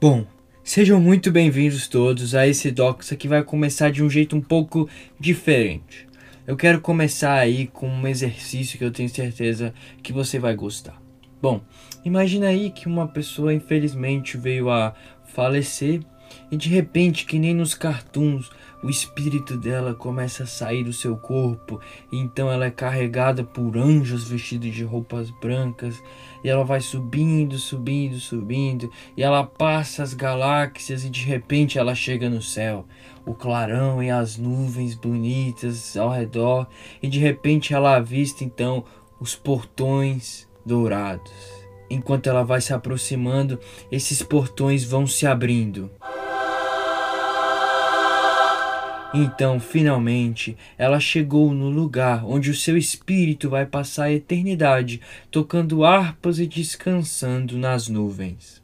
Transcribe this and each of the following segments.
Bom, sejam muito bem-vindos todos a esse Docs que vai começar de um jeito um pouco diferente. Eu quero começar aí com um exercício que eu tenho certeza que você vai gostar. Bom, imagina aí que uma pessoa infelizmente veio a falecer e de repente, que nem nos cartoons, o espírito dela começa a sair do seu corpo, e então ela é carregada por anjos vestidos de roupas brancas, e ela vai subindo, subindo, subindo, e ela passa as galáxias e de repente ela chega no céu. O clarão e as nuvens bonitas ao redor, e de repente ela avista então os portões dourados. Enquanto ela vai se aproximando, esses portões vão se abrindo. Então, finalmente, ela chegou no lugar onde o seu espírito vai passar a eternidade, tocando harpas e descansando nas nuvens.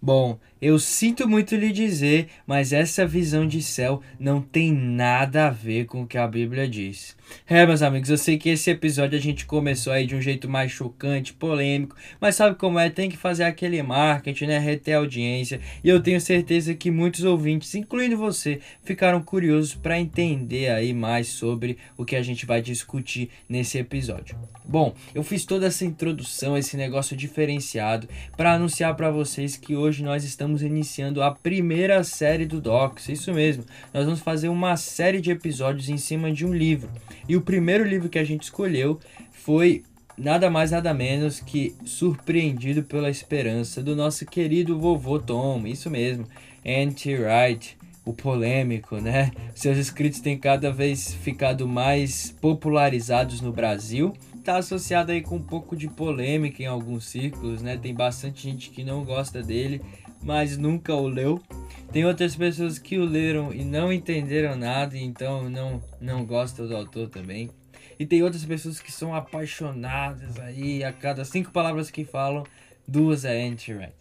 Bom, eu sinto muito lhe dizer, mas essa visão de céu não tem nada a ver com o que a Bíblia diz. É, meus amigos, eu sei que esse episódio a gente começou aí de um jeito mais chocante, polêmico, mas sabe como é? Tem que fazer aquele marketing, né? Reter audiência. E eu tenho certeza que muitos ouvintes, incluindo você, ficaram curiosos para entender aí mais sobre o que a gente vai discutir nesse episódio. Bom, eu fiz toda essa introdução, esse negócio diferenciado, para anunciar para vocês que hoje nós estamos estamos iniciando a primeira série do Docs. Isso mesmo, nós vamos fazer uma série de episódios em cima de um livro. E o primeiro livro que a gente escolheu foi nada mais nada menos que Surpreendido pela Esperança do nosso querido vovô Tom. Isso mesmo, Anti-Wright o polêmico, né? Seus escritos têm cada vez ficado mais popularizados no Brasil. Está associado aí com um pouco de polêmica em alguns círculos, né? Tem bastante gente que não gosta dele mas nunca o leu. Tem outras pessoas que o leram e não entenderam nada, então não, não gostam do autor também. E tem outras pessoas que são apaixonadas aí, a cada cinco palavras que falam, duas é anti-right.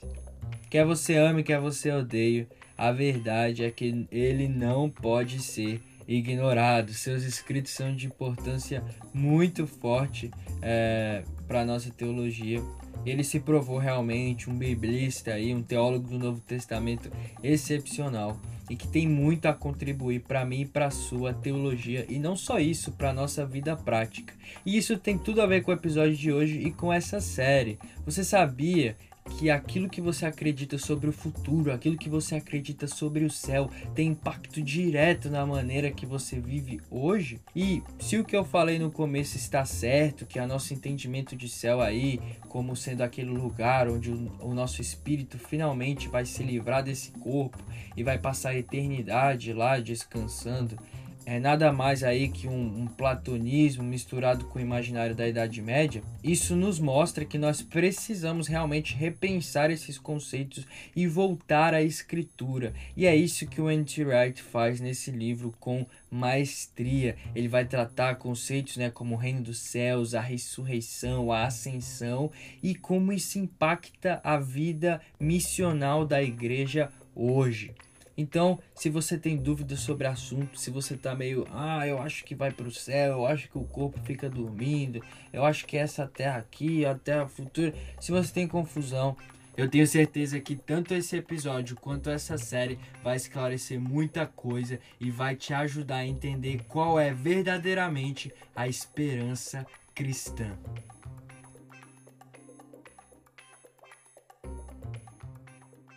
Quer você ame, quer você odeie, a verdade é que ele não pode ser ignorado. Seus escritos são de importância muito forte é, para a nossa teologia ele se provou realmente um biblista e um teólogo do Novo Testamento excepcional e que tem muito a contribuir para mim e para sua teologia e não só isso, para nossa vida prática. E isso tem tudo a ver com o episódio de hoje e com essa série. Você sabia que aquilo que você acredita sobre o futuro, aquilo que você acredita sobre o céu, tem impacto direto na maneira que você vive hoje? E se o que eu falei no começo está certo, que é o nosso entendimento de céu aí, como sendo aquele lugar onde o, o nosso espírito finalmente vai se livrar desse corpo e vai passar a eternidade lá descansando é nada mais aí que um, um, platonismo misturado com o imaginário da Idade Média, isso nos mostra que nós precisamos realmente repensar esses conceitos e voltar à escritura. E é isso que o N.T. Wright faz nesse livro com maestria. Ele vai tratar conceitos né, como o reino dos céus, a ressurreição, a ascensão e como isso impacta a vida missional da igreja hoje. Então, se você tem dúvidas sobre assunto, se você tá meio, ah, eu acho que vai para o céu, eu acho que o corpo fica dormindo, eu acho que essa terra aqui, a terra futura, se você tem confusão, eu tenho certeza que tanto esse episódio quanto essa série vai esclarecer muita coisa e vai te ajudar a entender qual é verdadeiramente a esperança cristã.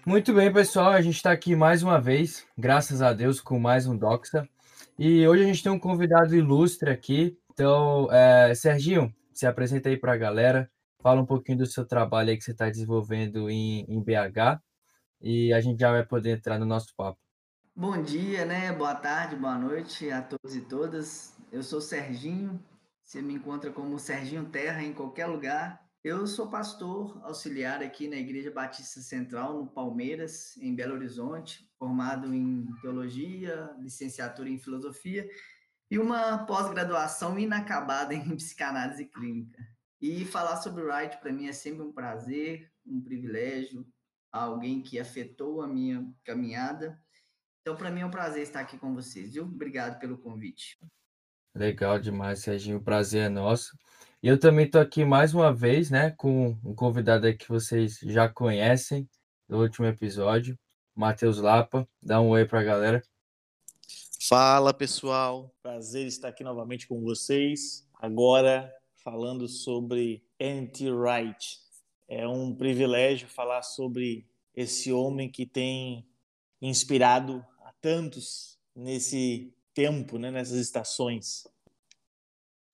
Muito bem, pessoal. A gente está aqui mais uma vez, graças a Deus, com mais um Doxa. E hoje a gente tem um convidado ilustre aqui. Então, é, Serginho, se apresenta aí para a galera. Fala um pouquinho do seu trabalho aí que você está desenvolvendo em, em BH. E a gente já vai poder entrar no nosso papo. Bom dia, né? Boa tarde, boa noite a todos e todas. Eu sou Serginho. Você me encontra como Serginho Terra em qualquer lugar. Eu sou pastor auxiliar aqui na Igreja Batista Central, no Palmeiras, em Belo Horizonte, formado em teologia, licenciatura em filosofia e uma pós-graduação inacabada em psicanálise clínica. E falar sobre o Wright para mim é sempre um prazer, um privilégio, alguém que afetou a minha caminhada. Então, para mim é um prazer estar aqui com vocês, viu? Obrigado pelo convite. Legal demais, Serginho. O prazer é nosso. E eu também estou aqui mais uma vez, né, com um convidado que vocês já conhecem, do último episódio. Matheus Lapa, dá um oi para a galera. Fala pessoal, prazer estar aqui novamente com vocês. Agora falando sobre Anti Wright. É um privilégio falar sobre esse homem que tem inspirado a tantos nesse tempo, né, nessas estações.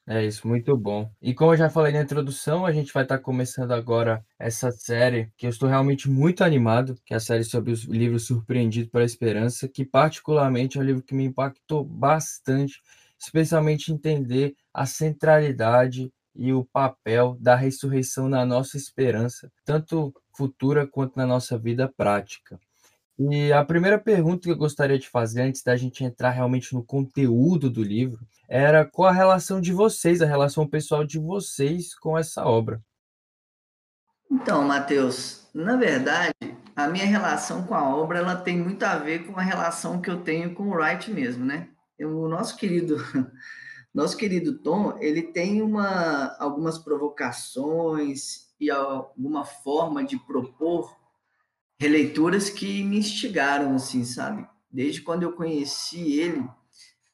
É isso, muito bom. E como eu já falei na introdução, a gente vai estar começando agora essa série que eu estou realmente muito animado, que é a série sobre os livros Surpreendido pela Esperança, que particularmente é um livro que me impactou bastante, especialmente entender a centralidade e o papel da ressurreição na nossa esperança, tanto futura quanto na nossa vida prática. E a primeira pergunta que eu gostaria de fazer, antes da gente entrar realmente no conteúdo do livro, era qual a relação de vocês, a relação pessoal de vocês com essa obra. Então, Matheus, na verdade, a minha relação com a obra ela tem muito a ver com a relação que eu tenho com o Wright mesmo, né? O nosso querido, nosso querido Tom, ele tem uma, algumas provocações e alguma forma de propor releituras que me instigaram, assim, sabe? Desde quando eu conheci ele,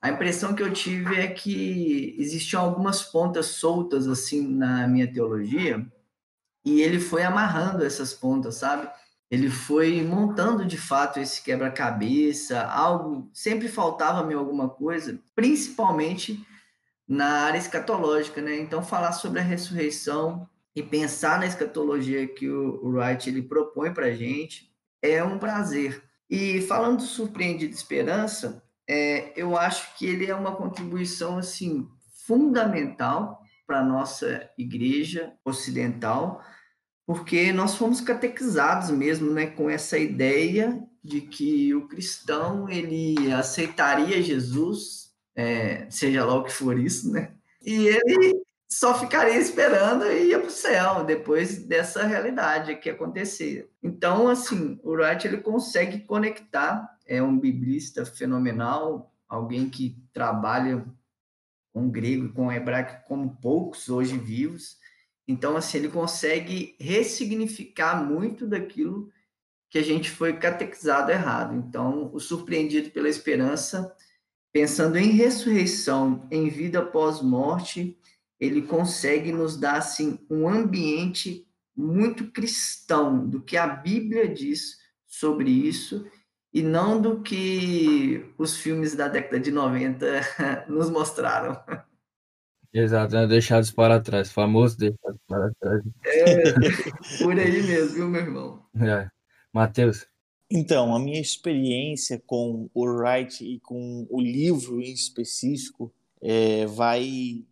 a impressão que eu tive é que existiam algumas pontas soltas, assim, na minha teologia, e ele foi amarrando essas pontas, sabe? Ele foi montando de fato esse quebra-cabeça, algo sempre faltava-me alguma coisa, principalmente na área escatológica, né? Então falar sobre a ressurreição e pensar na escatologia que o, Wright ele propõe para a gente é um prazer. E falando do Surpreendido Esperança, é, eu acho que ele é uma contribuição assim fundamental para a nossa igreja ocidental, porque nós fomos catequizados mesmo né, com essa ideia de que o cristão ele aceitaria Jesus, é, seja lá o que for isso, né? E ele só ficaria esperando e ia para o céu depois dessa realidade que acontecer. Então, assim, o Wright ele consegue conectar, é um biblista fenomenal, alguém que trabalha com grego, com hebraico como poucos hoje vivos. Então, assim, ele consegue ressignificar muito daquilo que a gente foi catequizado errado. Então, o surpreendido pela esperança, pensando em ressurreição, em vida pós-morte, ele consegue nos dar assim um ambiente muito cristão do que a Bíblia diz sobre isso e não do que os filmes da década de 90 nos mostraram. Exato, né? deixados para trás, famoso deixados para trás. É, por aí mesmo, viu, meu irmão? É. Matheus? Então, a minha experiência com o Wright e com o livro em específico é, vai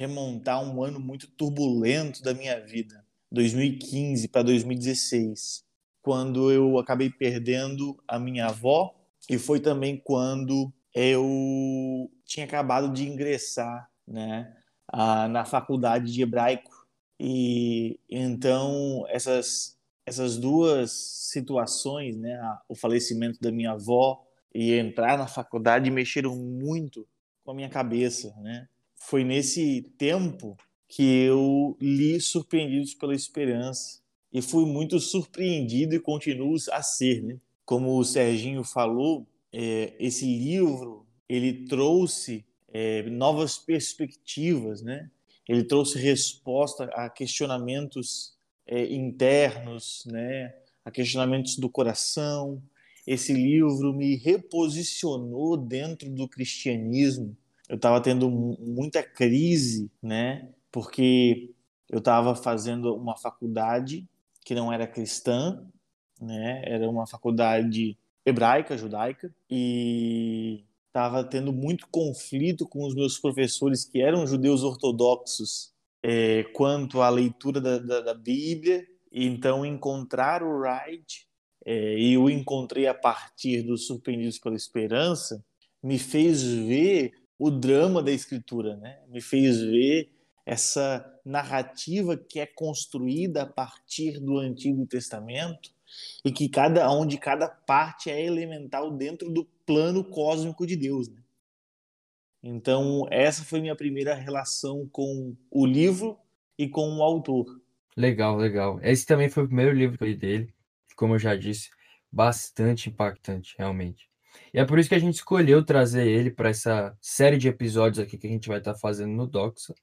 remontar um ano muito turbulento da minha vida, 2015 para 2016, quando eu acabei perdendo a minha avó e foi também quando eu tinha acabado de ingressar, né, na faculdade de hebraico e então essas essas duas situações, né, o falecimento da minha avó e entrar na faculdade mexeram muito com a minha cabeça, né? Foi nesse tempo que eu li Surpreendidos pela Esperança e fui muito surpreendido e continuo a ser, né? Como o Serginho falou, é, esse livro ele trouxe é, novas perspectivas, né? Ele trouxe resposta a questionamentos é, internos, né? A questionamentos do coração. Esse livro me reposicionou dentro do cristianismo eu estava tendo muita crise, né? Porque eu estava fazendo uma faculdade que não era cristã, né? Era uma faculdade hebraica, judaica, e estava tendo muito conflito com os meus professores que eram judeus ortodoxos é, quanto à leitura da, da, da Bíblia. Então, encontrar o Wright, é, e eu encontrei a partir dos Surpreendidos pela Esperança, me fez ver o drama da escritura, né? Me fez ver essa narrativa que é construída a partir do Antigo Testamento e que cada onde cada parte é elemental dentro do plano cósmico de Deus, né? Então, essa foi minha primeira relação com o livro e com o autor. Legal, legal. Esse também foi o primeiro livro que eu li dele. como eu já disse, bastante impactante, realmente. E é por isso que a gente escolheu trazer ele para essa série de episódios aqui que a gente vai estar tá fazendo no Doxa.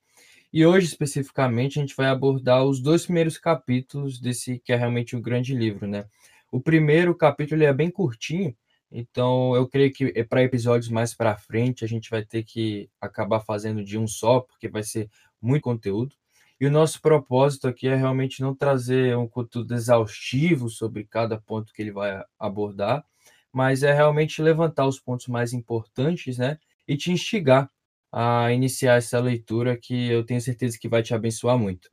E hoje, especificamente, a gente vai abordar os dois primeiros capítulos desse que é realmente um grande livro, né? O primeiro capítulo é bem curtinho, então eu creio que é para episódios mais para frente a gente vai ter que acabar fazendo de um só, porque vai ser muito conteúdo. E o nosso propósito aqui é realmente não trazer um conteúdo exaustivo sobre cada ponto que ele vai abordar, mas é realmente levantar os pontos mais importantes, né? E te instigar a iniciar essa leitura que eu tenho certeza que vai te abençoar muito.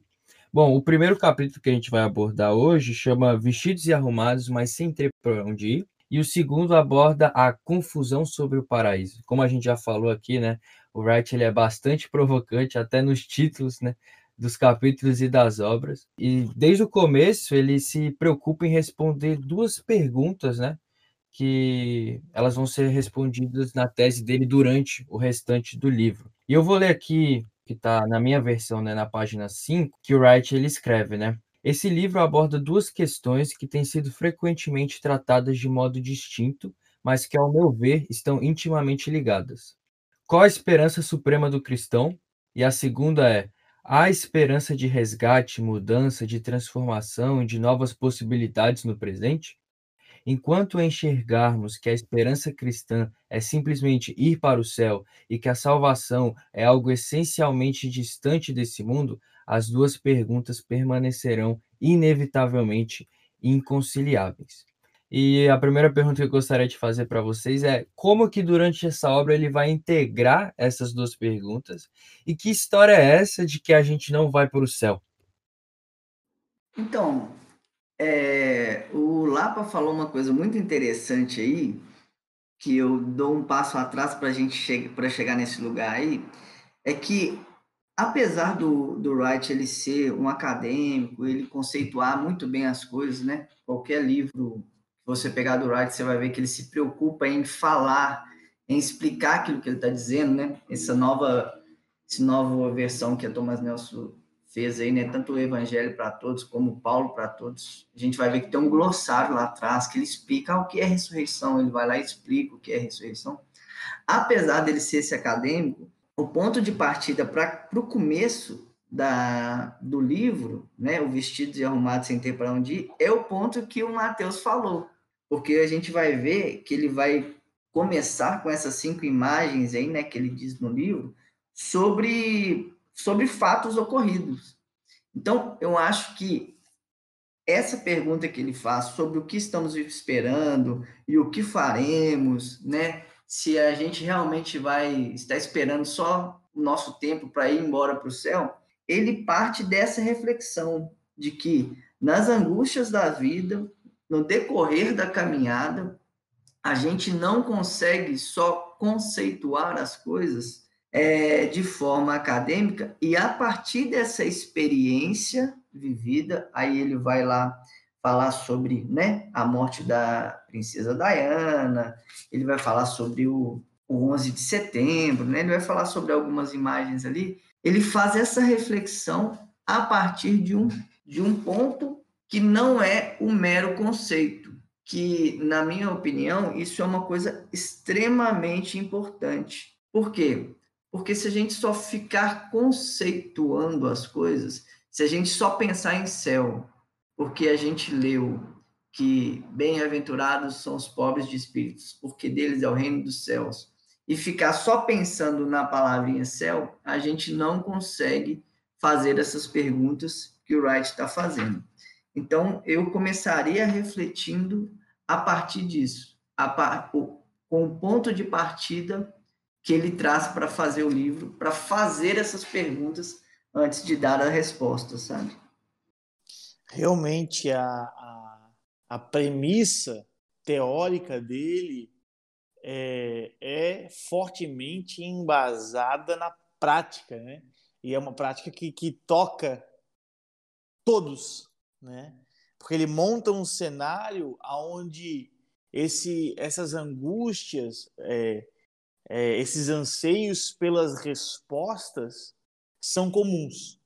Bom, o primeiro capítulo que a gente vai abordar hoje chama Vestidos e Arrumados, mas sem ter para onde ir. E o segundo aborda a confusão sobre o paraíso. Como a gente já falou aqui, né? O Wright ele é bastante provocante, até nos títulos, né? Dos capítulos e das obras. E desde o começo ele se preocupa em responder duas perguntas, né? Que elas vão ser respondidas na tese dele durante o restante do livro. E eu vou ler aqui, que está na minha versão, né, na página 5, que o Wright ele escreve, né? Esse livro aborda duas questões que têm sido frequentemente tratadas de modo distinto, mas que, ao meu ver, estão intimamente ligadas. Qual a esperança suprema do cristão? E a segunda é: há esperança de resgate, mudança, de transformação e de novas possibilidades no presente? Enquanto enxergarmos que a esperança cristã é simplesmente ir para o céu e que a salvação é algo essencialmente distante desse mundo, as duas perguntas permanecerão inevitavelmente inconciliáveis. E a primeira pergunta que eu gostaria de fazer para vocês é como que durante essa obra ele vai integrar essas duas perguntas e que história é essa de que a gente não vai para o céu? Então, é, o Lapa falou uma coisa muito interessante aí, que eu dou um passo atrás para a gente che chegar nesse lugar aí, é que apesar do, do Wright ele ser um acadêmico, ele conceituar muito bem as coisas, né? Qualquer livro que você pegar do Wright, você vai ver que ele se preocupa em falar, em explicar aquilo que ele está dizendo, né? Essa nova, essa nova versão que a Thomas Nelson fez aí, né, tanto o Evangelho para todos como Paulo para todos, a gente vai ver que tem um glossário lá atrás que ele explica o que é ressurreição, ele vai lá e explica o que é ressurreição. Apesar dele ser esse acadêmico, o ponto de partida para o começo da, do livro, né, o vestido e arrumado sem ter para onde ir, é o ponto que o Mateus falou, porque a gente vai ver que ele vai começar com essas cinco imagens aí, né, que ele diz no livro, sobre sobre fatos ocorridos. Então, eu acho que essa pergunta que ele faz sobre o que estamos esperando e o que faremos, né? Se a gente realmente vai estar esperando só o nosso tempo para ir embora para o céu, ele parte dessa reflexão de que nas angústias da vida, no decorrer da caminhada, a gente não consegue só conceituar as coisas é, de forma acadêmica, e a partir dessa experiência vivida, aí ele vai lá falar sobre né, a morte da princesa Diana, ele vai falar sobre o, o 11 de setembro, né, ele vai falar sobre algumas imagens ali. Ele faz essa reflexão a partir de um, de um ponto que não é o mero conceito, que, na minha opinião, isso é uma coisa extremamente importante. Por quê? Porque se a gente só ficar conceituando as coisas, se a gente só pensar em céu, porque a gente leu que bem-aventurados são os pobres de espíritos, porque deles é o reino dos céus, e ficar só pensando na palavrinha céu, a gente não consegue fazer essas perguntas que o Wright está fazendo. Então, eu começaria refletindo a partir disso, a, com o ponto de partida que ele traz para fazer o livro, para fazer essas perguntas antes de dar a resposta, sabe? Realmente a, a, a premissa teórica dele é, é, fortemente embasada na prática, né? E é uma prática que, que toca todos, né? Porque ele monta um cenário onde esse, essas angústias é, é, esses anseios pelas respostas são comuns,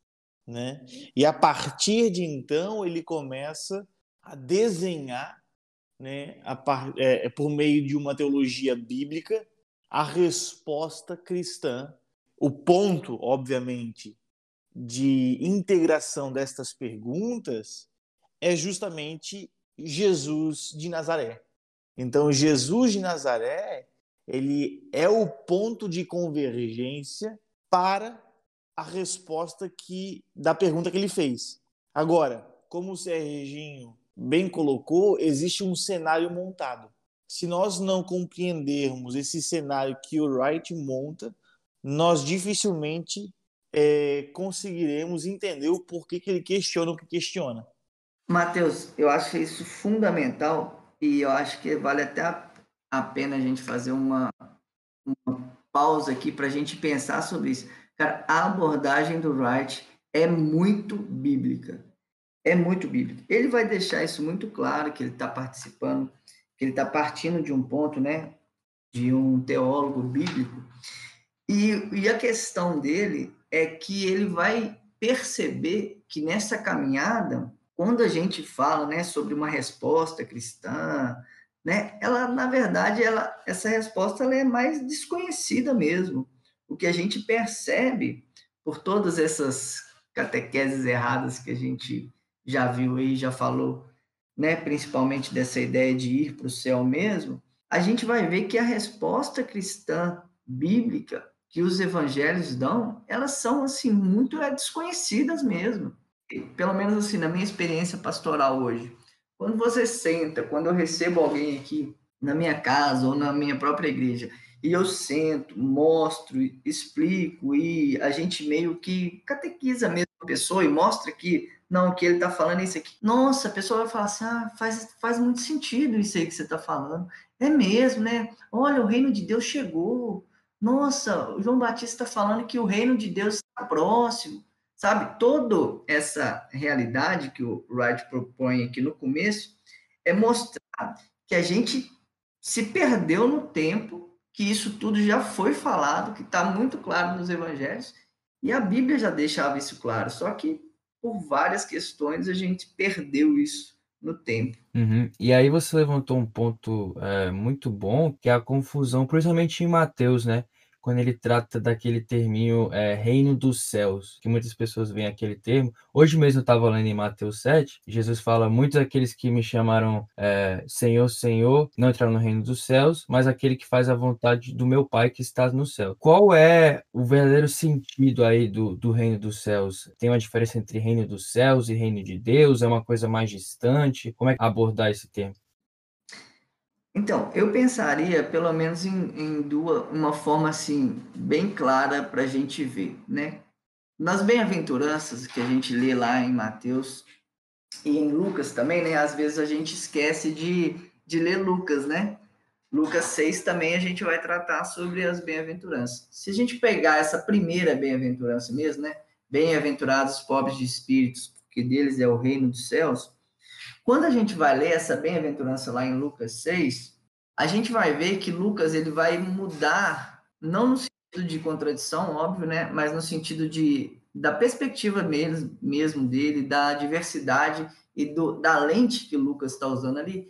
né? E a partir de então ele começa a desenhar, né, a par, é, é, por meio de uma teologia bíblica, a resposta cristã. O ponto, obviamente, de integração destas perguntas é justamente Jesus de Nazaré. Então, Jesus de Nazaré, ele é o ponto de convergência para a resposta que da pergunta que ele fez. Agora, como o Serginho bem colocou, existe um cenário montado. Se nós não compreendermos esse cenário que o Wright monta, nós dificilmente é, conseguiremos entender o porquê que ele questiona o que questiona. Mateus, eu acho isso fundamental e eu acho que vale até a, a pena a gente fazer uma, uma pausa aqui para a gente pensar sobre isso. Cara, a abordagem do Wright é muito bíblica. É muito bíblica. Ele vai deixar isso muito claro, que ele está participando, que ele está partindo de um ponto, né, de um teólogo bíblico. E, e a questão dele é que ele vai perceber que nessa caminhada, quando a gente fala, né, sobre uma resposta cristã, né, ela na verdade ela essa resposta ela é mais desconhecida mesmo. O que a gente percebe por todas essas catequeses erradas que a gente já viu aí, já falou, né, principalmente dessa ideia de ir para o céu mesmo, a gente vai ver que a resposta cristã bíblica que os evangelhos dão, elas são assim muito é, desconhecidas mesmo. Pelo menos assim na minha experiência pastoral hoje, quando você senta, quando eu recebo alguém aqui na minha casa ou na minha própria igreja, e eu sento, mostro, explico e a gente meio que catequiza a pessoa e mostra que não, que ele está falando é isso aqui. Nossa, a pessoa vai falar assim, ah, faz, faz muito sentido isso aí que você está falando. É mesmo, né? Olha, o reino de Deus chegou. Nossa, o João Batista está falando que o reino de Deus está próximo, sabe? Toda essa realidade que o Wright propõe aqui no começo é mostrar que a gente se perdeu no tempo, que isso tudo já foi falado, que está muito claro nos evangelhos, e a Bíblia já deixava isso claro, só que por várias questões a gente perdeu isso no tempo. Uhum. E aí você levantou um ponto é, muito bom, que é a confusão, principalmente em Mateus, né? Quando ele trata daquele terminho é, reino dos céus, que muitas pessoas veem aquele termo. Hoje mesmo eu estava lendo em Mateus 7, Jesus fala: Muitos daqueles que me chamaram é, Senhor, Senhor, não entraram no reino dos céus, mas aquele que faz a vontade do meu Pai que está no céu. Qual é o verdadeiro sentido aí do, do reino dos céus? Tem uma diferença entre reino dos céus e reino de Deus? É uma coisa mais distante? Como é abordar esse termo? Então, eu pensaria, pelo menos, em, em duas, uma forma assim, bem clara para a gente ver, né? Nas bem-aventuranças que a gente lê lá em Mateus e em Lucas também, né? Às vezes a gente esquece de, de ler Lucas, né? Lucas 6 também a gente vai tratar sobre as bem-aventuranças. Se a gente pegar essa primeira bem-aventurança mesmo, né? Bem-aventurados os pobres de espíritos, porque deles é o reino dos céus quando a gente vai ler essa bem-aventurança lá em Lucas 6, a gente vai ver que Lucas ele vai mudar, não no sentido de contradição, óbvio, né? Mas no sentido de da perspectiva mesmo, dele, da diversidade e do, da lente que Lucas está usando ali,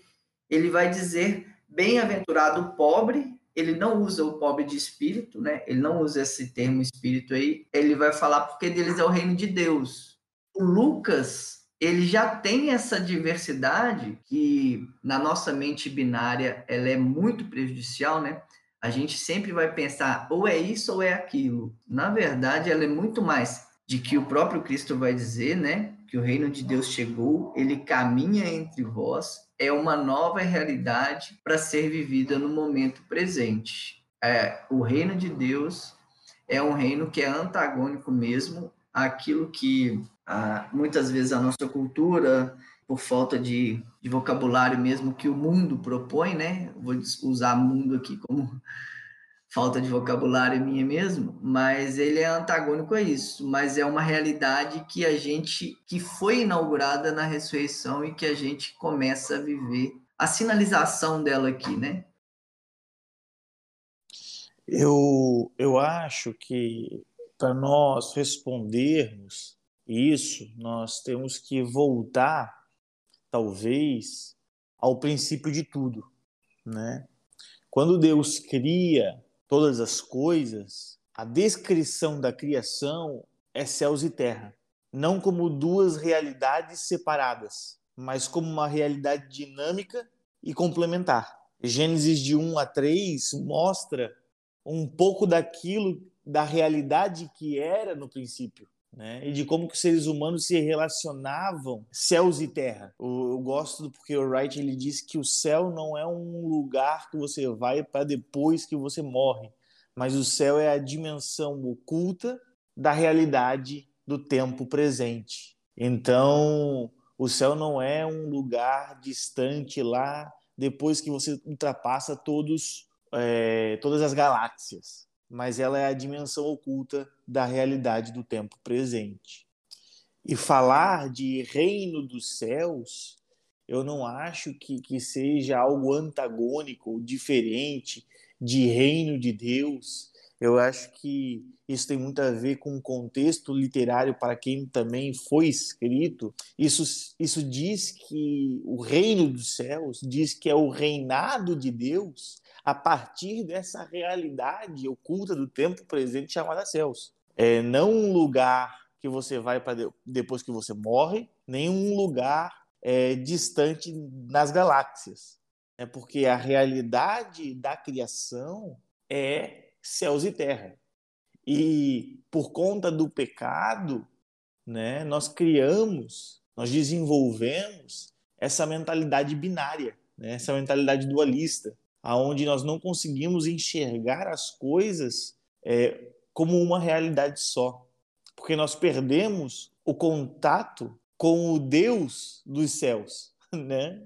ele vai dizer bem-aventurado o pobre, ele não usa o pobre de espírito, né? Ele não usa esse termo espírito aí, ele vai falar porque deles é o reino de Deus. O Lucas ele já tem essa diversidade que na nossa mente binária ela é muito prejudicial, né? A gente sempre vai pensar ou é isso ou é aquilo. Na verdade, ela é muito mais de que o próprio Cristo vai dizer, né? Que o reino de Deus chegou, ele caminha entre vós, é uma nova realidade para ser vivida no momento presente. É, o reino de Deus é um reino que é antagônico mesmo àquilo que muitas vezes a nossa cultura, por falta de, de, vocabulário mesmo que o mundo propõe, né? Vou usar mundo aqui como falta de vocabulário minha mesmo, mas ele é antagônico a isso, mas é uma realidade que a gente que foi inaugurada na ressurreição e que a gente começa a viver a sinalização dela aqui, né? Eu, eu acho que para nós respondermos isso, nós temos que voltar talvez, ao princípio de tudo, né? Quando Deus cria todas as coisas, a descrição da criação é céus e terra, não como duas realidades separadas, mas como uma realidade dinâmica e complementar. Gênesis de 1 a 3 mostra um pouco daquilo da realidade que era no princípio. Né? E de como que os seres humanos se relacionavam céus e terra. Eu, eu gosto porque o Wright ele diz que o céu não é um lugar que você vai para depois que você morre, mas o céu é a dimensão oculta da realidade do tempo presente. Então, o céu não é um lugar distante lá depois que você ultrapassa todos, é, todas as galáxias mas ela é a dimensão oculta da realidade do tempo presente. E falar de reino dos céus, eu não acho que, que seja algo antagônico, diferente de reino de Deus. Eu acho que isso tem muito a ver com o contexto literário para quem também foi escrito. Isso, isso diz que o reino dos céus diz que é o reinado de Deus a partir dessa realidade oculta do tempo presente chamada céus. É não um lugar que você vai para de, depois que você morre, nem um lugar é, distante nas galáxias. É porque a realidade da criação é céus e terra. E por conta do pecado, né, nós criamos, nós desenvolvemos essa mentalidade binária, né, essa mentalidade dualista, aonde nós não conseguimos enxergar as coisas é, como uma realidade só, porque nós perdemos o contato com o Deus dos céus, né?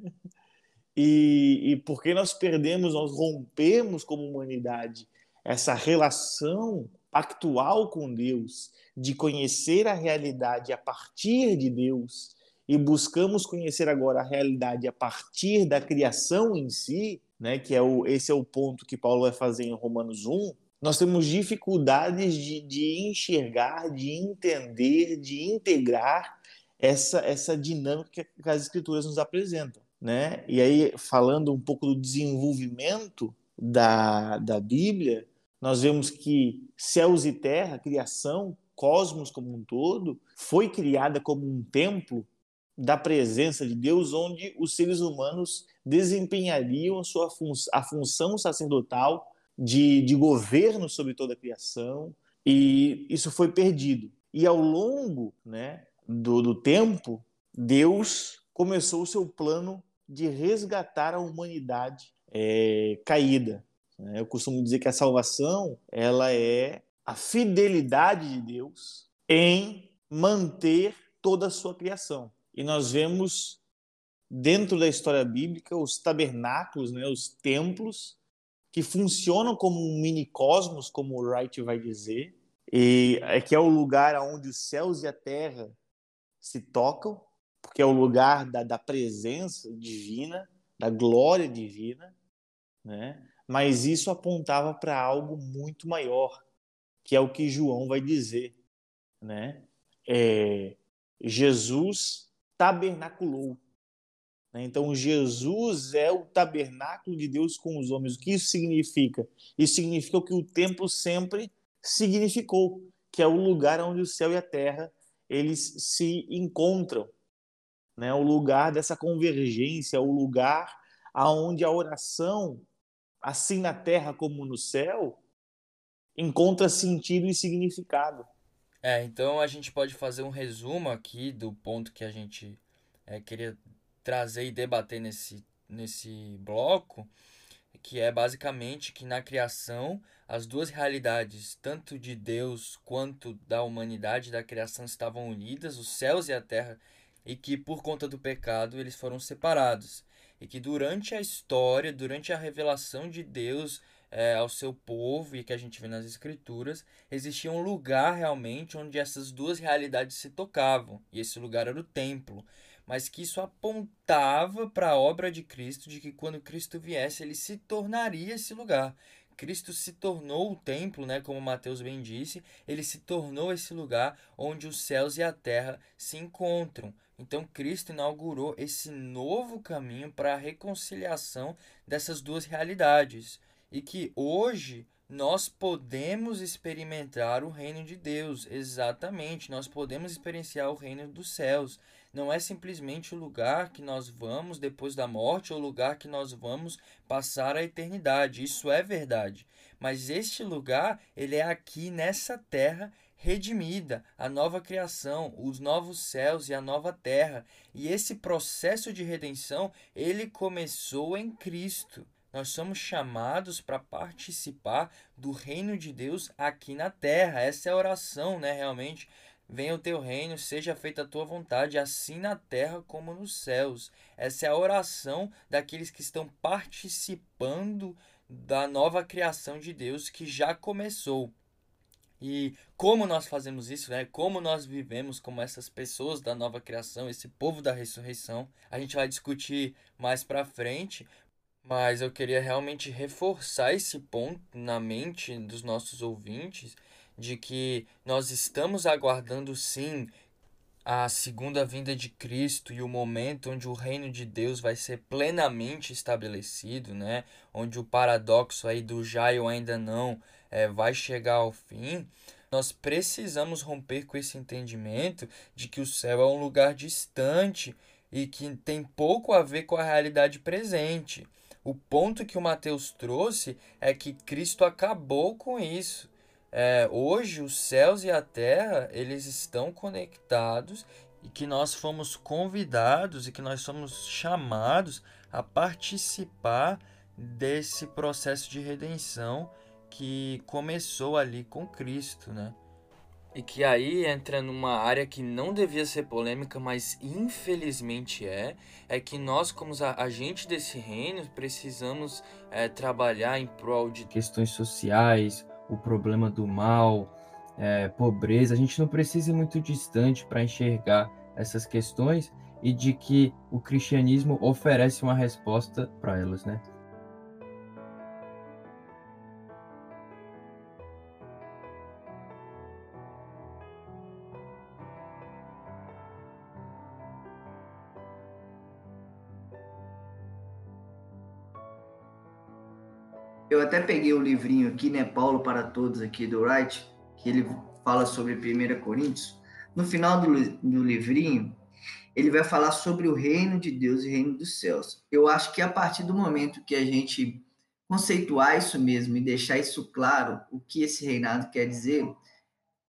E, e porque nós perdemos, nós rompemos como humanidade essa relação pactual com Deus, de conhecer a realidade a partir de Deus, e buscamos conhecer agora a realidade a partir da criação em si, né, que é o, esse é o ponto que Paulo vai fazer em Romanos 1, nós temos dificuldades de, de enxergar, de entender, de integrar essa, essa dinâmica que as escrituras nos apresentam. Né? E aí, falando um pouco do desenvolvimento da, da Bíblia, nós vemos que céus e terra, criação, cosmos como um todo, foi criada como um templo da presença de Deus, onde os seres humanos desempenhariam a, sua fun a função sacerdotal de, de governo sobre toda a criação, e isso foi perdido. E ao longo né, do, do tempo, Deus começou o seu plano de resgatar a humanidade é, caída. Né? Eu costumo dizer que a salvação ela é a fidelidade de Deus em manter toda a sua criação. E nós vemos dentro da história bíblica os tabernáculos, né, os templos, que funcionam como um mini cosmos, como o Wright vai dizer, e é que é o lugar onde os céus e a terra se tocam, porque é o lugar da, da presença divina, da glória divina, né? Mas isso apontava para algo muito maior, que é o que João vai dizer, né? É, Jesus tabernaculou. Né? Então, Jesus é o tabernáculo de Deus com os homens. O que isso significa? Isso significa o que o templo sempre significou, que é o lugar onde o céu e a terra eles se encontram, né? O lugar dessa convergência, o lugar aonde a oração, assim na terra como no céu, encontra sentido e significado. É, então a gente pode fazer um resumo aqui do ponto que a gente é, queria trazer e debater nesse, nesse bloco, que é basicamente que na criação as duas realidades, tanto de Deus quanto da humanidade da criação, estavam unidas, os céus e a terra, e que por conta do pecado eles foram separados. E que durante a história, durante a revelação de Deus é, ao seu povo e que a gente vê nas escrituras, existia um lugar realmente onde essas duas realidades se tocavam, e esse lugar era o templo. Mas que isso apontava para a obra de Cristo, de que quando Cristo viesse, ele se tornaria esse lugar. Cristo se tornou o templo, né, como Mateus bem disse, ele se tornou esse lugar onde os céus e a terra se encontram. Então Cristo inaugurou esse novo caminho para a reconciliação dessas duas realidades e que hoje nós podemos experimentar o reino de Deus, exatamente, nós podemos experienciar o reino dos céus. Não é simplesmente o lugar que nós vamos depois da morte ou o lugar que nós vamos passar a eternidade. Isso é verdade. Mas este lugar, ele é aqui nessa terra redimida, a nova criação, os novos céus e a nova terra. E esse processo de redenção, ele começou em Cristo. Nós somos chamados para participar do reino de Deus aqui na terra. Essa é a oração, né? Realmente, venha o teu reino, seja feita a tua vontade, assim na terra como nos céus. Essa é a oração daqueles que estão participando da nova criação de Deus que já começou. E como nós fazemos isso, né? Como nós vivemos como essas pessoas da nova criação, esse povo da ressurreição, a gente vai discutir mais para frente, mas eu queria realmente reforçar esse ponto na mente dos nossos ouvintes de que nós estamos aguardando sim a segunda vinda de Cristo e o momento onde o reino de Deus vai ser plenamente estabelecido, né? Onde o paradoxo aí do já ou ainda não é, vai chegar ao fim. Nós precisamos romper com esse entendimento de que o céu é um lugar distante e que tem pouco a ver com a realidade presente. O ponto que o Mateus trouxe é que Cristo acabou com isso. É, hoje os céus e a terra eles estão conectados e que nós fomos convidados e que nós somos chamados a participar desse processo de redenção que começou ali com Cristo, né? E que aí entra numa área que não devia ser polêmica, mas infelizmente é, é que nós, como agentes desse reino, precisamos é, trabalhar em prol de questões sociais, o problema do mal, é, pobreza. A gente não precisa ir muito distante para enxergar essas questões e de que o cristianismo oferece uma resposta para elas, né? Eu até peguei o livrinho aqui, né, Paulo para Todos, aqui do Wright, que ele fala sobre 1 Coríntios. No final do, do livrinho, ele vai falar sobre o reino de Deus e o reino dos céus. Eu acho que a partir do momento que a gente conceituar isso mesmo e deixar isso claro, o que esse reinado quer dizer,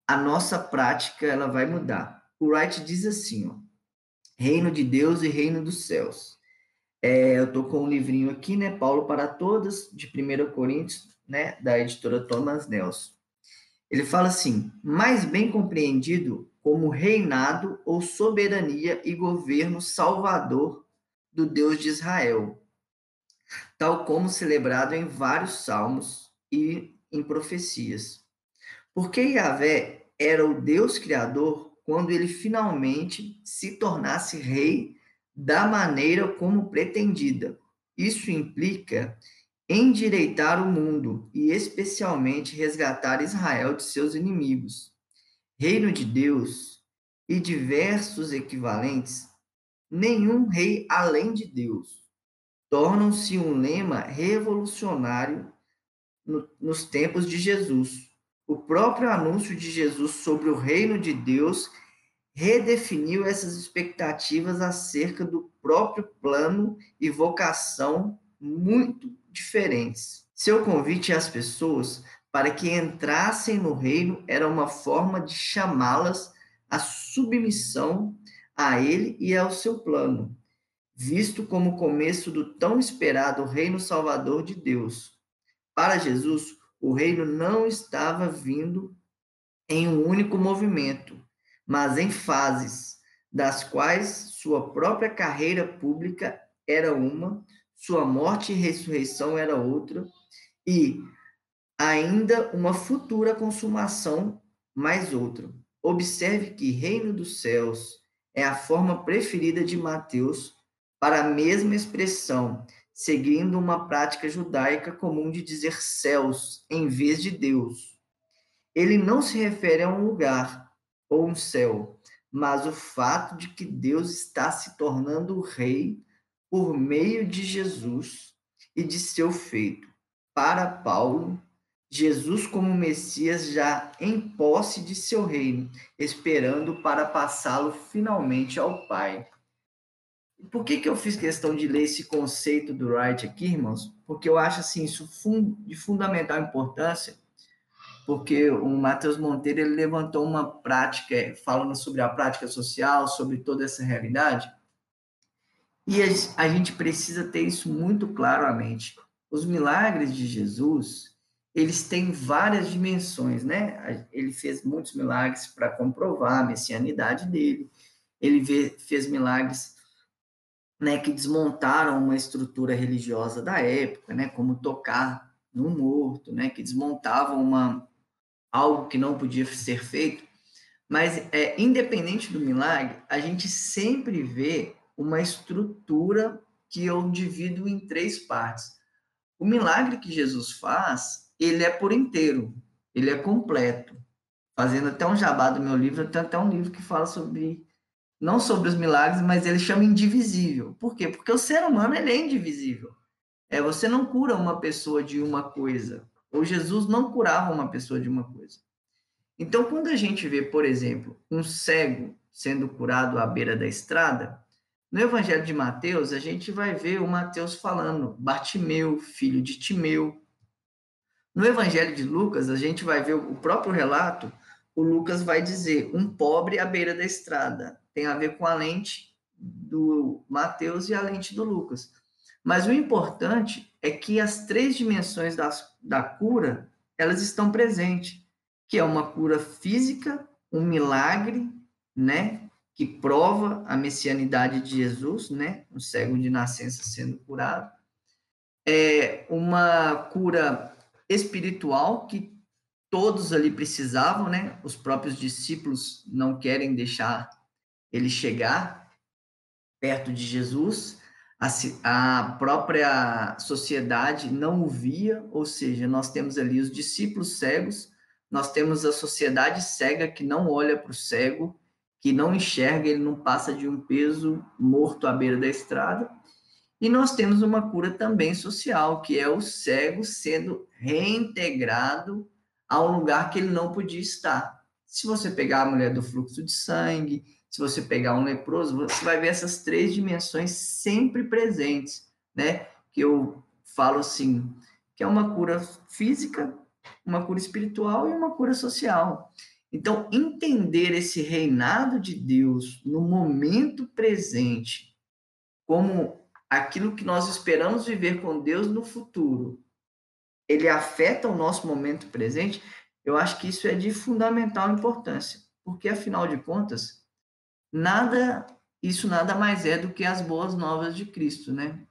a nossa prática ela vai mudar. O Wright diz assim, ó, reino de Deus e reino dos céus. É, eu estou com um livrinho aqui, né? Paulo para Todas, de 1 Coríntios, né? Da editora Thomas Nelson. Ele fala assim: mais bem compreendido como reinado ou soberania e governo salvador do Deus de Israel, tal como celebrado em vários salmos e em profecias. Porque Yahvé era o Deus criador quando ele finalmente se tornasse rei da maneira como pretendida. Isso implica endireitar o mundo e, especialmente, resgatar Israel de seus inimigos. Reino de Deus e diversos equivalentes, nenhum rei além de Deus, tornam-se um lema revolucionário no, nos tempos de Jesus. O próprio anúncio de Jesus sobre o reino de Deus redefiniu essas expectativas acerca do próprio plano e vocação muito diferentes. Seu convite às pessoas para que entrassem no reino era uma forma de chamá-las à submissão a ele e ao seu plano, visto como o começo do tão esperado reino salvador de Deus. Para Jesus, o reino não estava vindo em um único movimento, mas em fases, das quais sua própria carreira pública era uma, sua morte e ressurreição era outra, e ainda uma futura consumação mais outra. Observe que reino dos céus é a forma preferida de Mateus para a mesma expressão, seguindo uma prática judaica comum de dizer céus em vez de Deus. Ele não se refere a um lugar ou um céu, mas o fato de que Deus está se tornando rei por meio de Jesus e de seu feito. Para Paulo, Jesus como Messias já em posse de seu reino, esperando para passá-lo finalmente ao Pai. Por que, que eu fiz questão de ler esse conceito do Wright aqui, irmãos? Porque eu acho assim, isso de fundamental importância, porque o Matheus Monteiro ele levantou uma prática, falando sobre a prática social, sobre toda essa realidade, e a gente precisa ter isso muito claro à mente. Os milagres de Jesus, eles têm várias dimensões, né? Ele fez muitos milagres para comprovar a messianidade dele, ele fez milagres né, que desmontaram uma estrutura religiosa da época, né, como tocar no morto, né, que desmontavam uma algo que não podia ser feito. Mas é independente do milagre, a gente sempre vê uma estrutura que eu divido em três partes. O milagre que Jesus faz, ele é por inteiro, ele é completo. Fazendo até um jabá do meu livro, tem até um livro que fala sobre não sobre os milagres, mas ele chama indivisível. Por quê? Porque o ser humano ele é indivisível. É, você não cura uma pessoa de uma coisa. Ou Jesus não curava uma pessoa de uma coisa. Então, quando a gente vê, por exemplo, um cego sendo curado à beira da estrada, no Evangelho de Mateus, a gente vai ver o Mateus falando, Bartimeu, filho de Timeu. No Evangelho de Lucas, a gente vai ver o próprio relato, o Lucas vai dizer, um pobre à beira da estrada tem a ver com a lente do Mateus e a lente do Lucas. Mas o importante é que as três dimensões das, da cura, elas estão presentes, que é uma cura física, um milagre, né, que prova a messianidade de Jesus, né, um cego de nascença sendo curado, é uma cura espiritual que todos ali precisavam, né? Os próprios discípulos não querem deixar ele chegar perto de Jesus, a, a própria sociedade não o via, ou seja, nós temos ali os discípulos cegos, nós temos a sociedade cega que não olha para o cego, que não enxerga, ele não passa de um peso morto à beira da estrada. E nós temos uma cura também social, que é o cego sendo reintegrado a um lugar que ele não podia estar. Se você pegar a mulher do fluxo de sangue, se você pegar um leproso, você vai ver essas três dimensões sempre presentes, né? Que eu falo assim, que é uma cura física, uma cura espiritual e uma cura social. Então, entender esse reinado de Deus no momento presente, como aquilo que nós esperamos viver com Deus no futuro, ele afeta o nosso momento presente, eu acho que isso é de fundamental importância, porque afinal de contas, nada, isso nada mais é do que as boas novas de Cristo, né?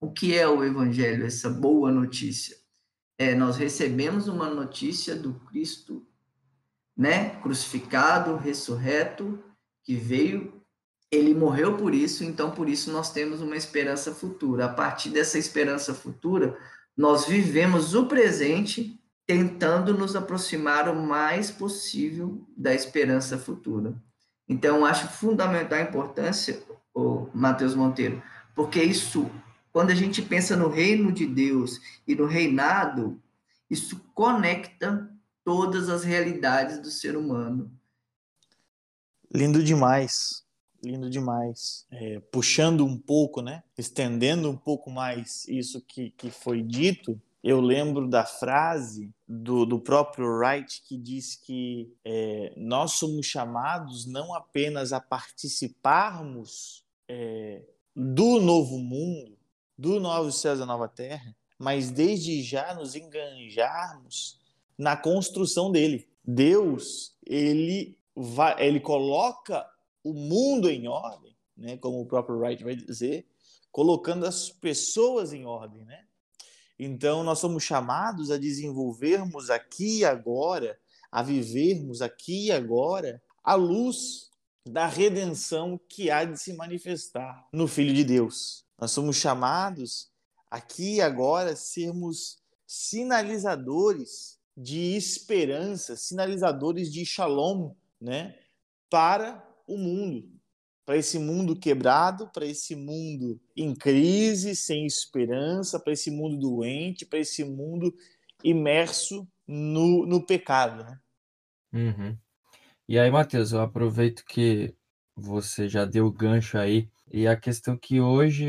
O que é o evangelho, essa boa notícia? É, nós recebemos uma notícia do Cristo, né, crucificado, ressurreto, que veio, ele morreu por isso, então por isso nós temos uma esperança futura. A partir dessa esperança futura, nós vivemos o presente tentando nos aproximar o mais possível da esperança futura. Então, acho fundamental a importância, o Matheus Monteiro, porque isso, quando a gente pensa no reino de Deus e no reinado, isso conecta todas as realidades do ser humano. Lindo demais, lindo demais. É, puxando um pouco, né? Estendendo um pouco mais isso que, que foi dito, eu lembro da frase do, do próprio Wright que diz que é, nós somos chamados não apenas a participarmos é, do novo mundo, do novo céu e da nova terra, mas desde já nos enganjarmos na construção dele. Deus, ele vai, ele coloca o mundo em ordem, né, como o próprio Wright vai dizer, colocando as pessoas em ordem, né? Então, nós somos chamados a desenvolvermos aqui e agora, a vivermos aqui e agora, a luz da redenção que há de se manifestar no Filho de Deus. Nós somos chamados aqui agora sermos sinalizadores de esperança, sinalizadores de shalom, né, para o mundo, para esse mundo quebrado, para esse mundo em crise, sem esperança, para esse mundo doente, para esse mundo imerso no, no pecado. Né? Uhum. E aí, Matheus, eu aproveito que você já deu o gancho aí, e a questão que hoje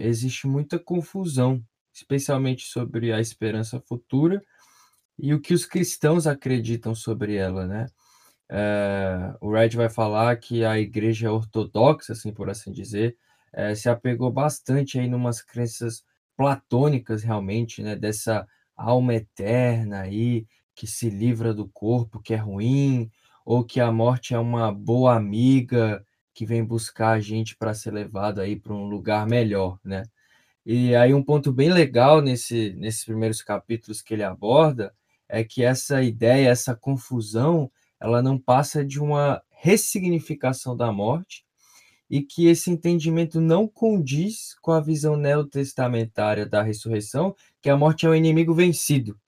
existe muita confusão, especialmente sobre a esperança futura e o que os cristãos acreditam sobre ela, né? É, o Red vai falar que a igreja ortodoxa, assim por assim dizer, é, se apegou bastante aí numas crenças platônicas realmente, né? Dessa alma eterna aí que se livra do corpo, que é ruim, ou que a morte é uma boa amiga que vem buscar a gente para ser levado aí para um lugar melhor, né? E aí um ponto bem legal nesse, nesses primeiros capítulos que ele aborda é que essa ideia, essa confusão, ela não passa de uma ressignificação da morte e que esse entendimento não condiz com a visão neotestamentária da ressurreição, que a morte é o inimigo vencido.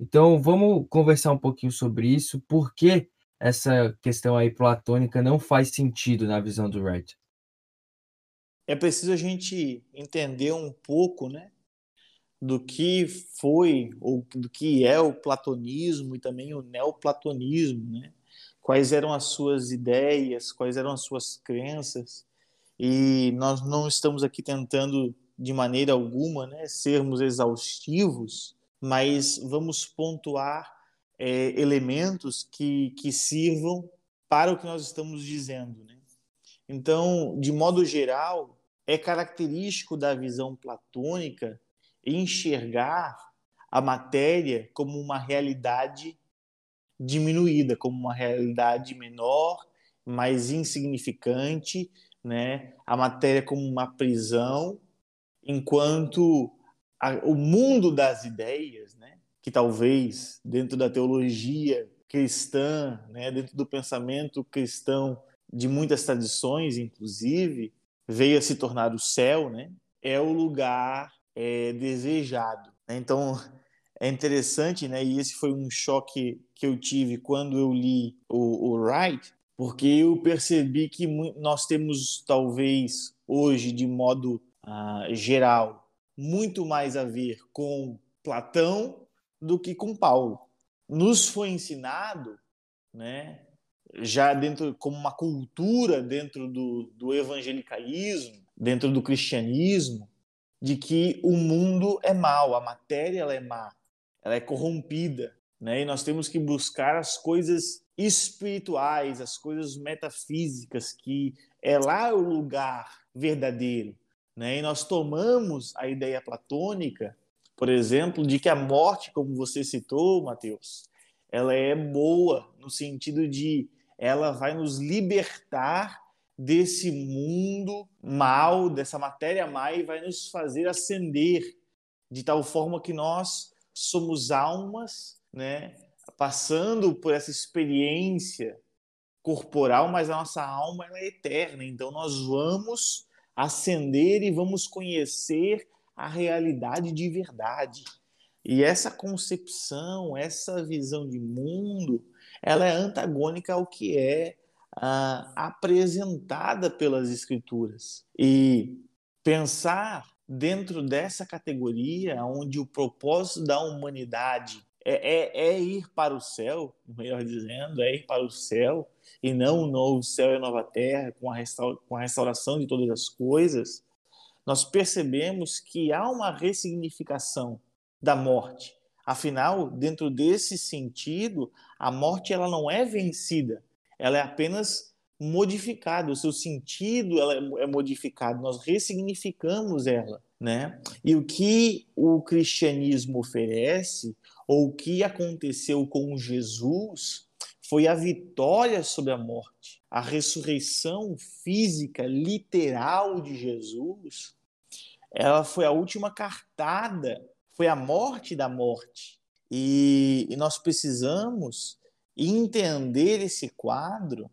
Então, vamos conversar um pouquinho sobre isso, por que essa questão aí platônica não faz sentido na visão do Wright. É preciso a gente entender um pouco, né, do que foi ou do que é o platonismo e também o neoplatonismo, né? Quais eram as suas ideias, quais eram as suas crenças. E nós não estamos aqui tentando de maneira alguma, né, sermos exaustivos, mas vamos pontuar é, elementos que, que sirvam para o que nós estamos dizendo. Né? Então, de modo geral, é característico da visão platônica enxergar a matéria como uma realidade diminuída, como uma realidade menor, mais insignificante, né? A matéria como uma prisão, enquanto a, o mundo das ideias, né? Que talvez dentro da teologia cristã, né? Dentro do pensamento cristão de muitas tradições, inclusive, veio a se tornar o céu, né? É o lugar é, desejado. Né? Então é interessante, né? E esse foi um choque que eu tive quando eu li o, o Wright, porque eu percebi que nós temos talvez hoje, de modo uh, geral, muito mais a ver com Platão do que com Paulo. Nos foi ensinado, né? Já dentro como uma cultura dentro do, do evangelicalismo, dentro do cristianismo, de que o mundo é mau, a matéria ela é má, ela é corrompida, né? E nós temos que buscar as coisas espirituais, as coisas metafísicas, que é lá o lugar verdadeiro, né? E nós tomamos a ideia platônica, por exemplo, de que a morte, como você citou, Mateus, ela é boa no sentido de ela vai nos libertar desse mundo mal, dessa matéria má e vai nos fazer ascender de tal forma que nós somos almas, né, passando por essa experiência corporal, mas a nossa alma ela é eterna. Então nós vamos ascender e vamos conhecer a realidade de verdade. E essa concepção, essa visão de mundo, ela é antagônica ao que é uh, apresentada pelas Escrituras. E pensar dentro dessa categoria, onde o propósito da humanidade é, é, é, ir para o céu, melhor dizendo, é ir para o céu, e não o novo céu e a nova terra, com a, restaura, com a restauração de todas as coisas, nós percebemos que há uma ressignificação da morte. Afinal, dentro desse sentido, a morte ela não é vencida, ela é apenas modificada, o seu sentido ela é, é modificado, nós ressignificamos ela, né? E o que o cristianismo oferece, ou o que aconteceu com Jesus, foi a vitória sobre a morte, a ressurreição física, literal de Jesus. Ela foi a última cartada, foi a morte da morte. E, e nós precisamos entender esse quadro,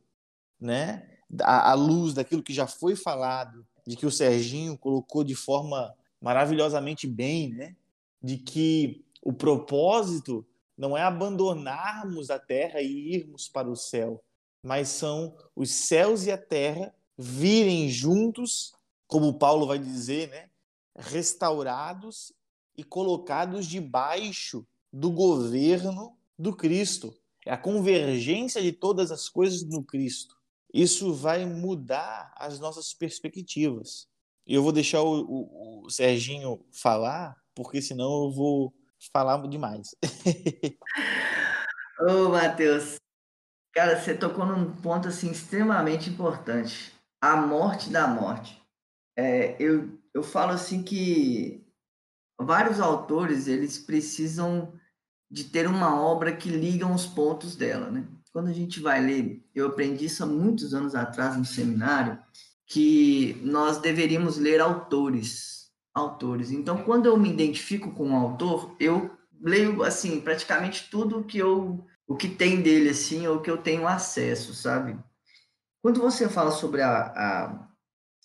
né, à, luz daquilo que já foi falado, de que o Serginho colocou de forma maravilhosamente bem, né? De que o propósito não é abandonarmos a terra e irmos para o céu, mas são os céus e a terra virem juntos, como Paulo vai dizer, né? Restaurados e colocados debaixo do governo do Cristo. É a convergência de todas as coisas no Cristo. Isso vai mudar as nossas perspectivas. Eu vou deixar o, o, o Serginho falar, porque senão eu vou falar demais. Ô, Matheus, cara, você tocou num ponto assim extremamente importante. A morte da morte. É, eu, eu falo assim que vários autores eles precisam de ter uma obra que liga os pontos dela, né? Quando a gente vai ler, eu aprendi isso há muitos anos atrás no seminário, que nós deveríamos ler autores, autores. Então, quando eu me identifico com um autor, eu leio assim praticamente tudo que eu o que tem dele assim ou que eu tenho acesso, sabe? Quando você fala sobre a, a,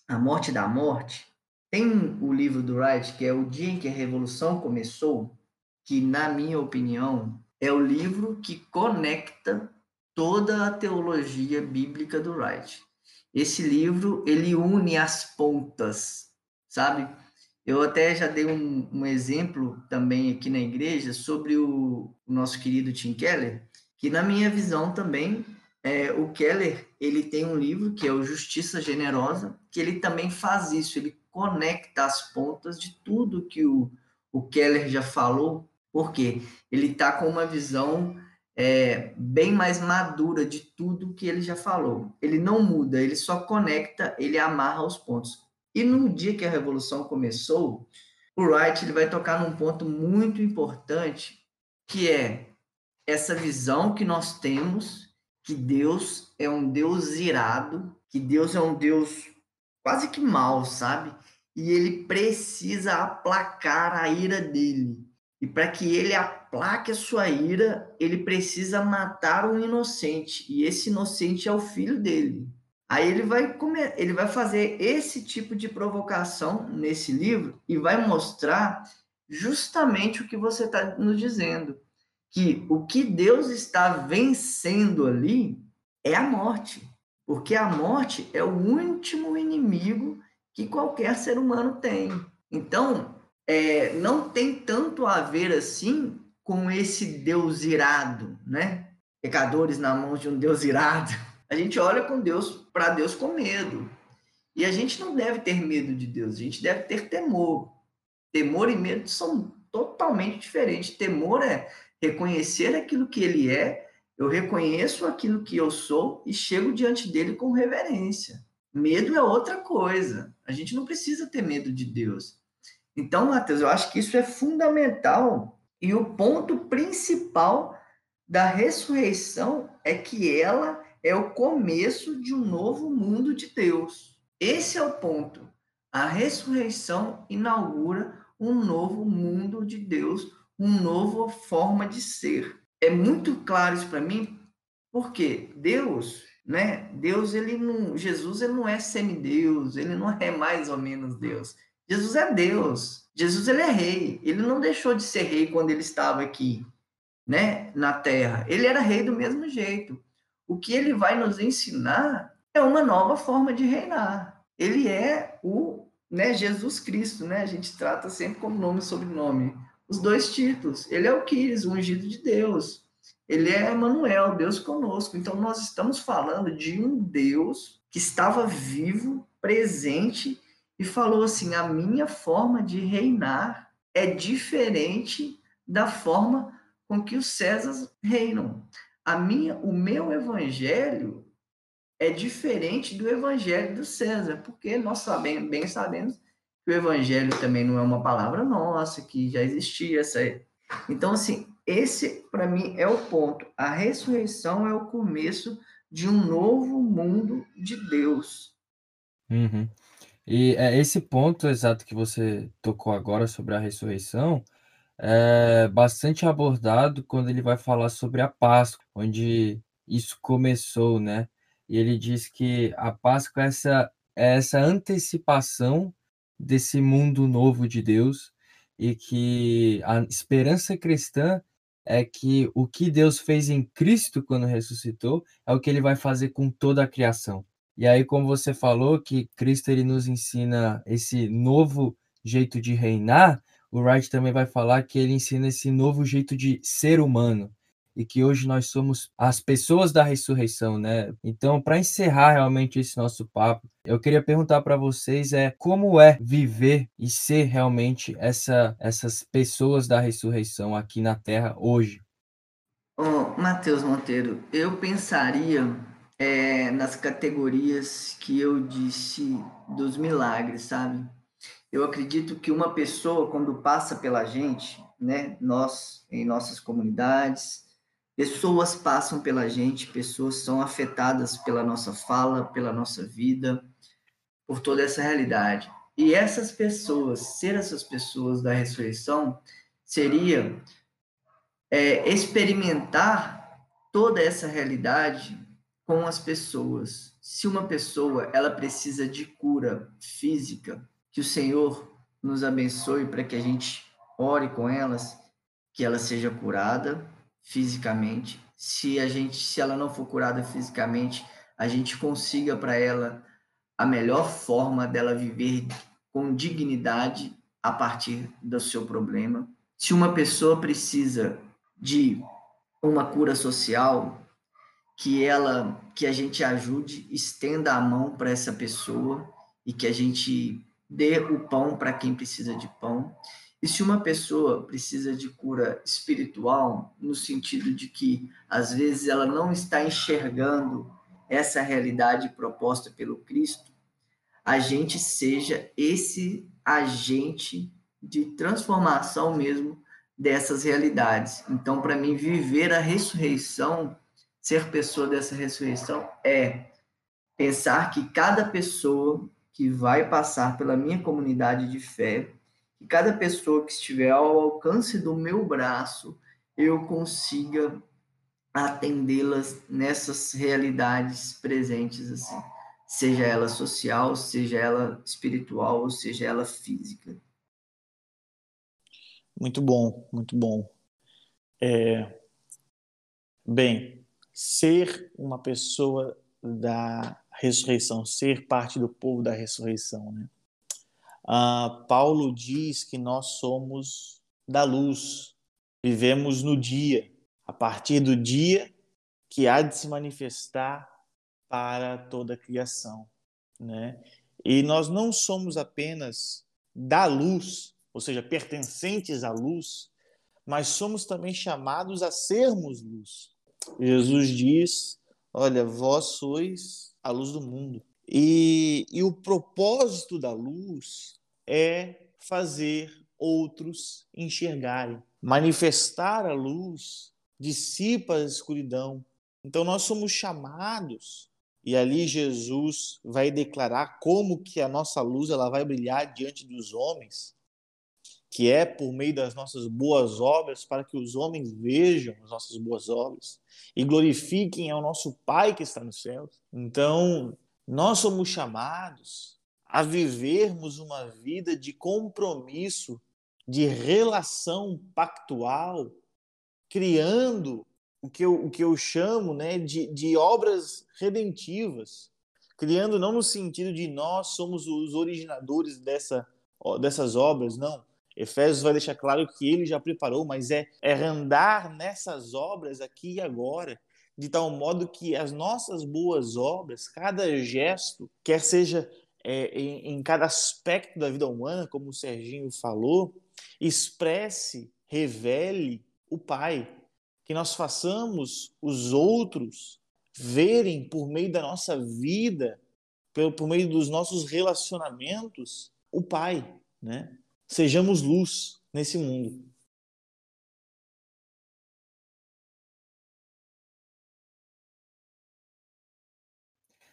a morte da morte, tem o livro do Wright que é o dia em que a revolução começou, que na minha opinião é o livro que conecta toda a teologia bíblica do Wright. Esse livro, ele une as pontas, sabe? Eu até já dei um, um exemplo também aqui na igreja sobre o, o, nosso querido Tim Keller, que na minha visão também, é, o Keller, ele tem um livro que é o Justiça Generosa, que ele também faz isso, ele conecta as pontas de tudo que o, o Keller já falou, porque ele está com uma visão é, bem mais madura de tudo que ele já falou. Ele não muda, ele só conecta, ele amarra os pontos. E no dia que a revolução começou, o Wright ele vai tocar num ponto muito importante, que é essa visão que nós temos que Deus é um Deus irado, que Deus é um Deus quase que mal, sabe? E ele precisa aplacar a ira dele. E para que ele aplaque a sua ira, ele precisa matar um inocente. E esse inocente é o filho dele. Aí ele vai comer, ele vai fazer esse tipo de provocação nesse livro e vai mostrar justamente o que você está nos dizendo, que o que Deus está vencendo ali é a morte, porque a morte é o último inimigo que qualquer ser humano tem. Então, é, não tem tanto a ver assim com esse Deus irado, né? Pecadores na mão de um Deus irado. A gente olha com Deus para Deus com medo. E a gente não deve ter medo de Deus, a gente deve ter temor. Temor e medo são totalmente diferentes. Temor é reconhecer aquilo que ele é, eu reconheço aquilo que eu sou e chego diante dele com reverência. Medo é outra coisa. A gente não precisa ter medo de Deus. Então, Matheus, eu acho que isso é fundamental e o ponto principal da ressurreição é que ela é o começo de um novo mundo de Deus. Esse é o ponto. A ressurreição inaugura um novo mundo de Deus, uma nova forma de ser. É muito claro isso para mim, porque Deus, né? Deus ele não, Jesus ele não é semideus, ele não é mais ou menos Deus. Jesus é Deus. Jesus ele é rei. Ele não deixou de ser rei quando ele estava aqui, né, na terra. Ele era rei do mesmo jeito. O que ele vai nos ensinar é uma nova forma de reinar. Ele é o, né, Jesus Cristo, né? A gente trata sempre como nome e sobrenome. Os dois títulos. Ele é o Quis, o ungido de Deus. Ele é Emmanuel, Deus conosco. Então nós estamos falando de um Deus que estava vivo, presente e falou assim: a minha forma de reinar é diferente da forma com que os Césares reinam. A minha, o meu evangelho é diferente do evangelho do César, porque nós sabemos, bem sabemos que o evangelho também não é uma palavra nossa, que já existia essa. Então, assim, esse para mim é o ponto. A ressurreição é o começo de um novo mundo de Deus. Uhum. E é esse ponto exato que você tocou agora sobre a ressurreição é bastante abordado quando ele vai falar sobre a Páscoa, onde isso começou, né? E ele diz que a Páscoa é essa, é essa antecipação desse mundo novo de Deus e que a esperança cristã é que o que Deus fez em Cristo quando ressuscitou é o que ele vai fazer com toda a criação. E aí, como você falou, que Cristo ele nos ensina esse novo jeito de reinar, o Wright também vai falar que ele ensina esse novo jeito de ser humano e que hoje nós somos as pessoas da ressurreição, né? Então, para encerrar realmente esse nosso papo, eu queria perguntar para vocês é como é viver e ser realmente essa, essas pessoas da ressurreição aqui na Terra hoje. Oh, Matheus Monteiro, eu pensaria é, nas categorias que eu disse dos milagres, sabe? Eu acredito que uma pessoa, quando passa pela gente, né, nós, em nossas comunidades, pessoas passam pela gente, pessoas são afetadas pela nossa fala, pela nossa vida, por toda essa realidade. E essas pessoas, ser essas pessoas da ressurreição, seria é, experimentar toda essa realidade com as pessoas. Se uma pessoa ela precisa de cura física, que o Senhor nos abençoe para que a gente ore com elas, que ela seja curada fisicamente. Se a gente, se ela não for curada fisicamente, a gente consiga para ela a melhor forma dela viver com dignidade a partir do seu problema. Se uma pessoa precisa de uma cura social, que ela que a gente ajude, estenda a mão para essa pessoa e que a gente dê o pão para quem precisa de pão. E se uma pessoa precisa de cura espiritual, no sentido de que às vezes ela não está enxergando essa realidade proposta pelo Cristo, a gente seja esse agente de transformação mesmo dessas realidades. Então, para mim, viver a ressurreição ser pessoa dessa ressurreição é pensar que cada pessoa que vai passar pela minha comunidade de fé, que cada pessoa que estiver ao alcance do meu braço, eu consiga atendê-las nessas realidades presentes assim, seja ela social, seja ela espiritual, ou seja ela física. Muito bom, muito bom. É... Bem, ser uma pessoa da ressurreição, ser parte do povo da ressurreição. Né? Ah, Paulo diz que nós somos da luz, vivemos no dia, a partir do dia que há de se manifestar para toda a criação. Né? E nós não somos apenas da luz, ou seja, pertencentes à luz, mas somos também chamados a sermos luz. Jesus diz: Olha, vós sois a luz do mundo. E, e o propósito da luz é fazer outros enxergarem. Manifestar a luz dissipa a escuridão. Então nós somos chamados e ali Jesus vai declarar como que a nossa luz ela vai brilhar diante dos homens que é por meio das nossas boas obras, para que os homens vejam as nossas boas obras e glorifiquem ao nosso Pai que está nos céus. Então, nós somos chamados a vivermos uma vida de compromisso, de relação pactual, criando o que eu, o que eu chamo né, de, de obras redentivas, criando não no sentido de nós somos os originadores dessa, dessas obras, não Efésios vai deixar claro que ele já preparou, mas é, é andar nessas obras aqui e agora, de tal modo que as nossas boas obras, cada gesto, quer seja é, em, em cada aspecto da vida humana, como o Serginho falou, expresse, revele o Pai. Que nós façamos os outros verem por meio da nossa vida, por, meio dos nossos relacionamentos, o Pai, né? Sejamos luz nesse mundo.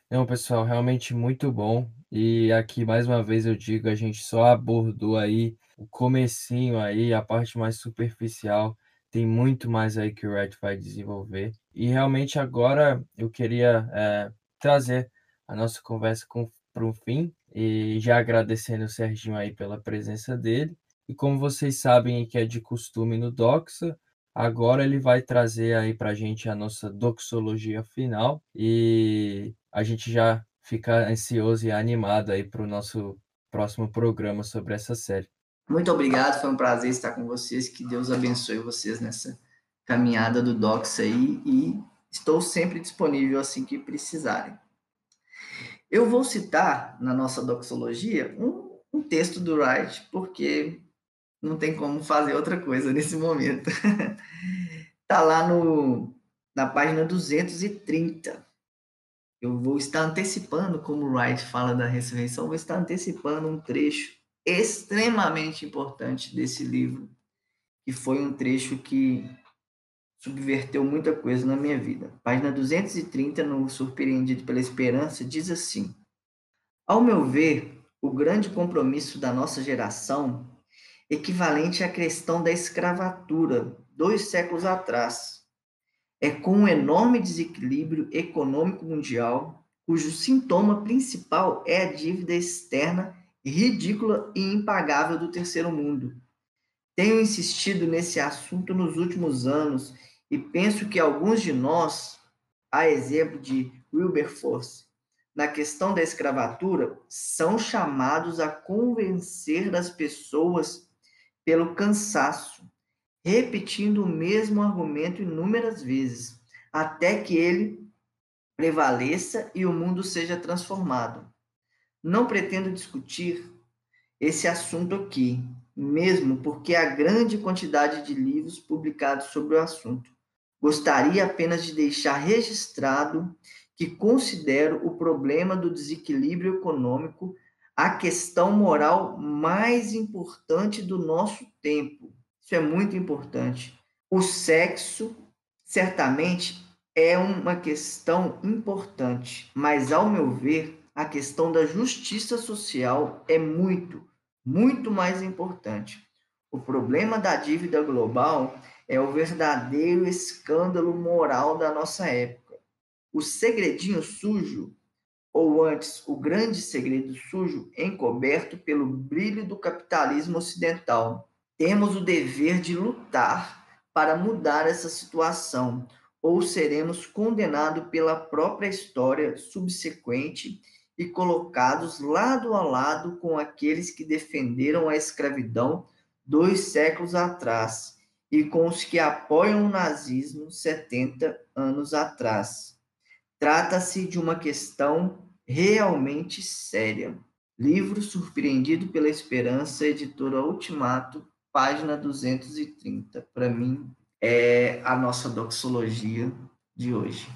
Não, pessoal, realmente muito bom. E aqui mais uma vez eu digo, a gente só abordou aí o comecinho aí, a parte mais superficial. Tem muito mais aí que o Red vai desenvolver. E realmente agora eu queria é, trazer a nossa conversa para um fim E já agradecendo o Serginho aí pela presença dele. E como vocês sabem que é de costume no Doxa, agora ele vai trazer aí para a gente a nossa doxologia final e a gente já fica ansioso e animado aí para o nosso próximo programa sobre essa série. Muito obrigado, foi um prazer estar com vocês. Que Deus abençoe vocês nessa caminhada do Docs aí e estou sempre disponível assim que precisarem. Eu vou citar na nossa doxologia um, um texto do Wright, porque não tem como fazer outra coisa nesse momento. Está lá no, na página 230. Eu vou estar antecipando, como o Wright fala da ressurreição, vou estar antecipando um trecho extremamente importante desse livro, que foi um trecho que subverteu muita coisa na minha vida. Página 230, no Surpreendido pela Esperança, diz assim: Ao meu ver, o grande compromisso da nossa geração, equivalente à questão da escravatura, dois séculos atrás, é com um enorme desequilíbrio econômico mundial, cujo sintoma principal é a dívida externa ridícula e impagável do terceiro mundo. Tenho insistido nesse assunto nos últimos anos e penso que alguns de nós, a exemplo de Wilberforce, na questão da escravatura, são chamados a convencer as pessoas pelo cansaço, repetindo o mesmo argumento inúmeras vezes, até que ele prevaleça e o mundo seja transformado. Não pretendo discutir esse assunto aqui, mesmo porque há grande quantidade de livros publicados sobre o assunto. Gostaria apenas de deixar registrado que considero o problema do desequilíbrio econômico a questão moral mais importante do nosso tempo. Isso é muito importante. O sexo, certamente, é uma questão importante, mas, ao meu ver, a questão da justiça social é muito, muito mais importante. O problema da dívida global é o verdadeiro escândalo moral da nossa época. O segredinho sujo, ou antes, o grande segredo sujo, encoberto pelo brilho do capitalismo ocidental. Temos o dever de lutar para mudar essa situação, ou seremos condenados pela própria história subsequente e colocados lado a lado com aqueles que defenderam a escravidão dois séculos atrás e com os que apoiam o nazismo 70 anos atrás. Trata-se de uma questão realmente séria. Livro Surpreendido pela Esperança, editora Ultimato, página 230. Para mim, é a nossa doxologia de hoje.